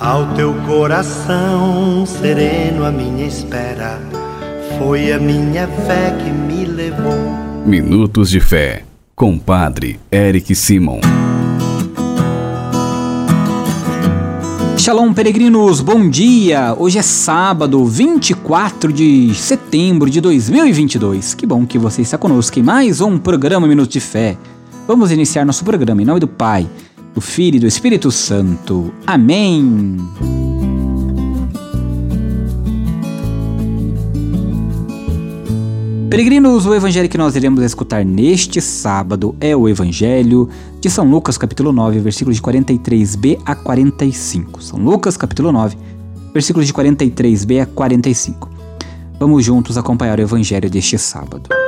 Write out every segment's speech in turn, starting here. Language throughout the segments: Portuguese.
Ao teu coração sereno, a minha espera foi a minha fé que me levou. Minutos de Fé, com Padre Eric Simon. Shalom, peregrinos, bom dia! Hoje é sábado, 24 de setembro de 2022. Que bom que você está conosco em mais um programa Minutos de Fé. Vamos iniciar nosso programa em nome do Pai do Filho e do Espírito Santo. Amém. Peregrinos, o evangelho que nós iremos escutar neste sábado é o evangelho de São Lucas, capítulo 9, versículos de 43b a 45. São Lucas, capítulo 9, versículos de 43b a 45. Vamos juntos acompanhar o evangelho deste sábado.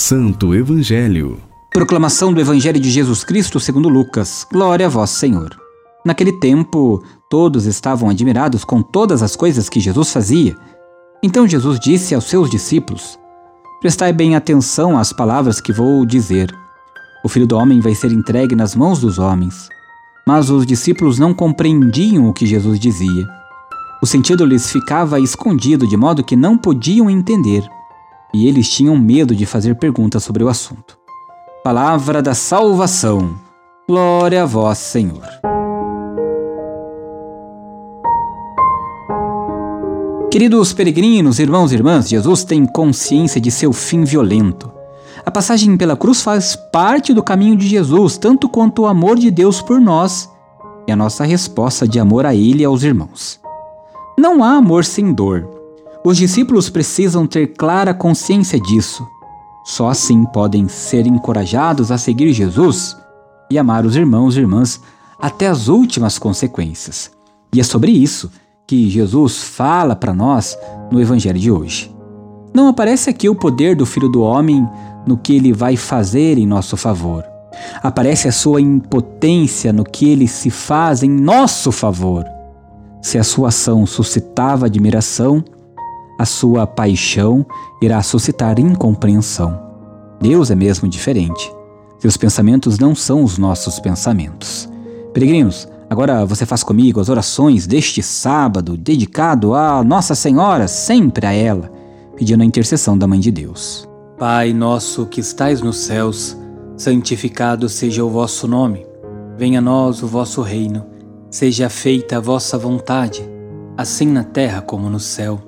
Santo Evangelho. Proclamação do Evangelho de Jesus Cristo segundo Lucas. Glória a vós, Senhor. Naquele tempo, todos estavam admirados com todas as coisas que Jesus fazia. Então Jesus disse aos seus discípulos: Prestai bem atenção às palavras que vou dizer. O filho do homem vai ser entregue nas mãos dos homens. Mas os discípulos não compreendiam o que Jesus dizia. O sentido lhes ficava escondido de modo que não podiam entender e eles tinham medo de fazer perguntas sobre o assunto. Palavra da salvação. Glória a vós, Senhor. Queridos peregrinos, irmãos e irmãs, Jesus tem consciência de seu fim violento. A passagem pela cruz faz parte do caminho de Jesus, tanto quanto o amor de Deus por nós e a nossa resposta de amor a Ele e aos irmãos. Não há amor sem dor. Os discípulos precisam ter clara consciência disso. Só assim podem ser encorajados a seguir Jesus e amar os irmãos e irmãs até as últimas consequências. E é sobre isso que Jesus fala para nós no Evangelho de hoje. Não aparece aqui o poder do Filho do Homem no que ele vai fazer em nosso favor. Aparece a sua impotência no que ele se faz em nosso favor. Se a sua ação suscitava admiração, a sua paixão irá suscitar incompreensão. Deus é mesmo diferente. Seus pensamentos não são os nossos pensamentos. Peregrinos, agora você faz comigo as orações deste sábado dedicado a Nossa Senhora, sempre a ela, pedindo a intercessão da Mãe de Deus. Pai nosso que estais nos céus, santificado seja o vosso nome. Venha a nós o vosso reino. Seja feita a vossa vontade, assim na terra como no céu.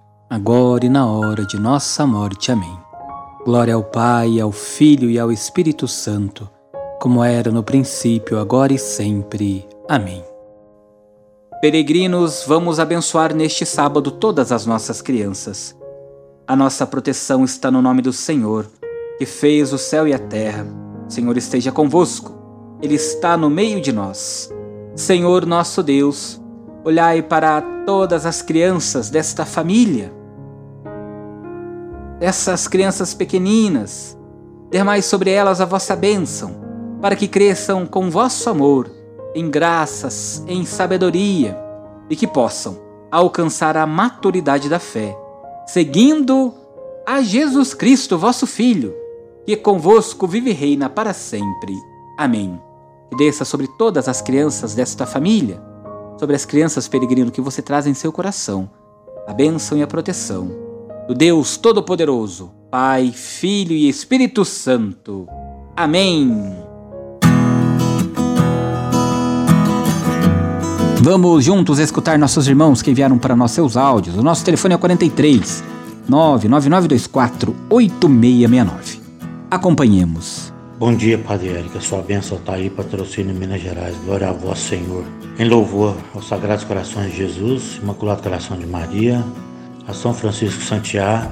agora e na hora de nossa morte. Amém. Glória ao Pai, ao Filho e ao Espírito Santo, como era no princípio, agora e sempre. Amém. Peregrinos, vamos abençoar neste sábado todas as nossas crianças. A nossa proteção está no nome do Senhor, que fez o céu e a terra. O Senhor esteja convosco, Ele está no meio de nós. Senhor nosso Deus, olhai para todas as crianças desta família dessas crianças pequeninas. Dermai sobre elas a vossa bênção, para que cresçam com vosso amor, em graças, em sabedoria, e que possam alcançar a maturidade da fé, seguindo a Jesus Cristo, vosso Filho, que convosco vive e reina para sempre. Amém. Que desça sobre todas as crianças desta família, sobre as crianças peregrino que você traz em seu coração, a bênção e a proteção do Deus Todo-Poderoso, Pai, Filho e Espírito Santo. Amém. Vamos juntos escutar nossos irmãos que enviaram para nós seus áudios. O nosso telefone é 43 99924 8669. Acompanhemos. Bom dia, Padre Érica. Sua bênção está aí, patrocínio Minas Gerais. Glória a vós, Senhor. Em louvor aos Sagrados Corações de Jesus, Imaculado Coração de Maria, a São Francisco Santiago,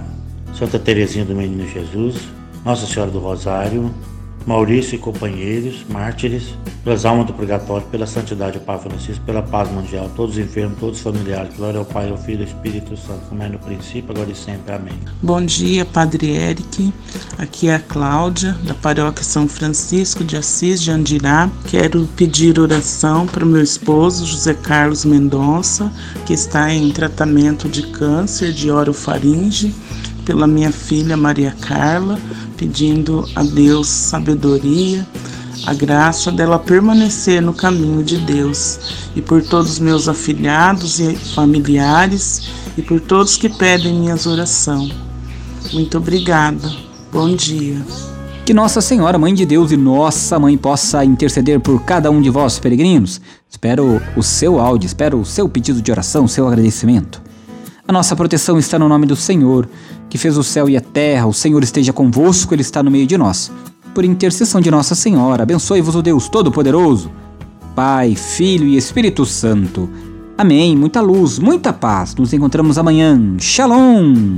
Santa Teresinha do Menino Jesus, Nossa Senhora do Rosário, Maurício e companheiros, mártires, pelas almas do purgatório, pela santidade do Papa Francisco, pela paz mundial, todos os enfermos, todos os familiares. Glória ao Pai, ao Filho e ao Espírito Santo, como é no princípio, agora e sempre. Amém. Bom dia, Padre Eric. Aqui é a Cláudia, da Paróquia São Francisco de Assis de Andirá. Quero pedir oração para o meu esposo, José Carlos Mendonça, que está em tratamento de câncer de orofaringe pela minha filha Maria Carla, pedindo a Deus sabedoria, a graça dela permanecer no caminho de Deus, e por todos os meus afilhados e familiares, e por todos que pedem minhas orações. Muito obrigada. Bom dia. Que Nossa Senhora, Mãe de Deus e Nossa Mãe possa interceder por cada um de vós, peregrinos. Espero o seu áudio, espero o seu pedido de oração, o seu agradecimento. A nossa proteção está no nome do Senhor, que fez o céu e a terra. O Senhor esteja convosco, Ele está no meio de nós. Por intercessão de Nossa Senhora, abençoe-vos o Deus Todo-Poderoso, Pai, Filho e Espírito Santo. Amém. Muita luz, muita paz. Nos encontramos amanhã. Shalom.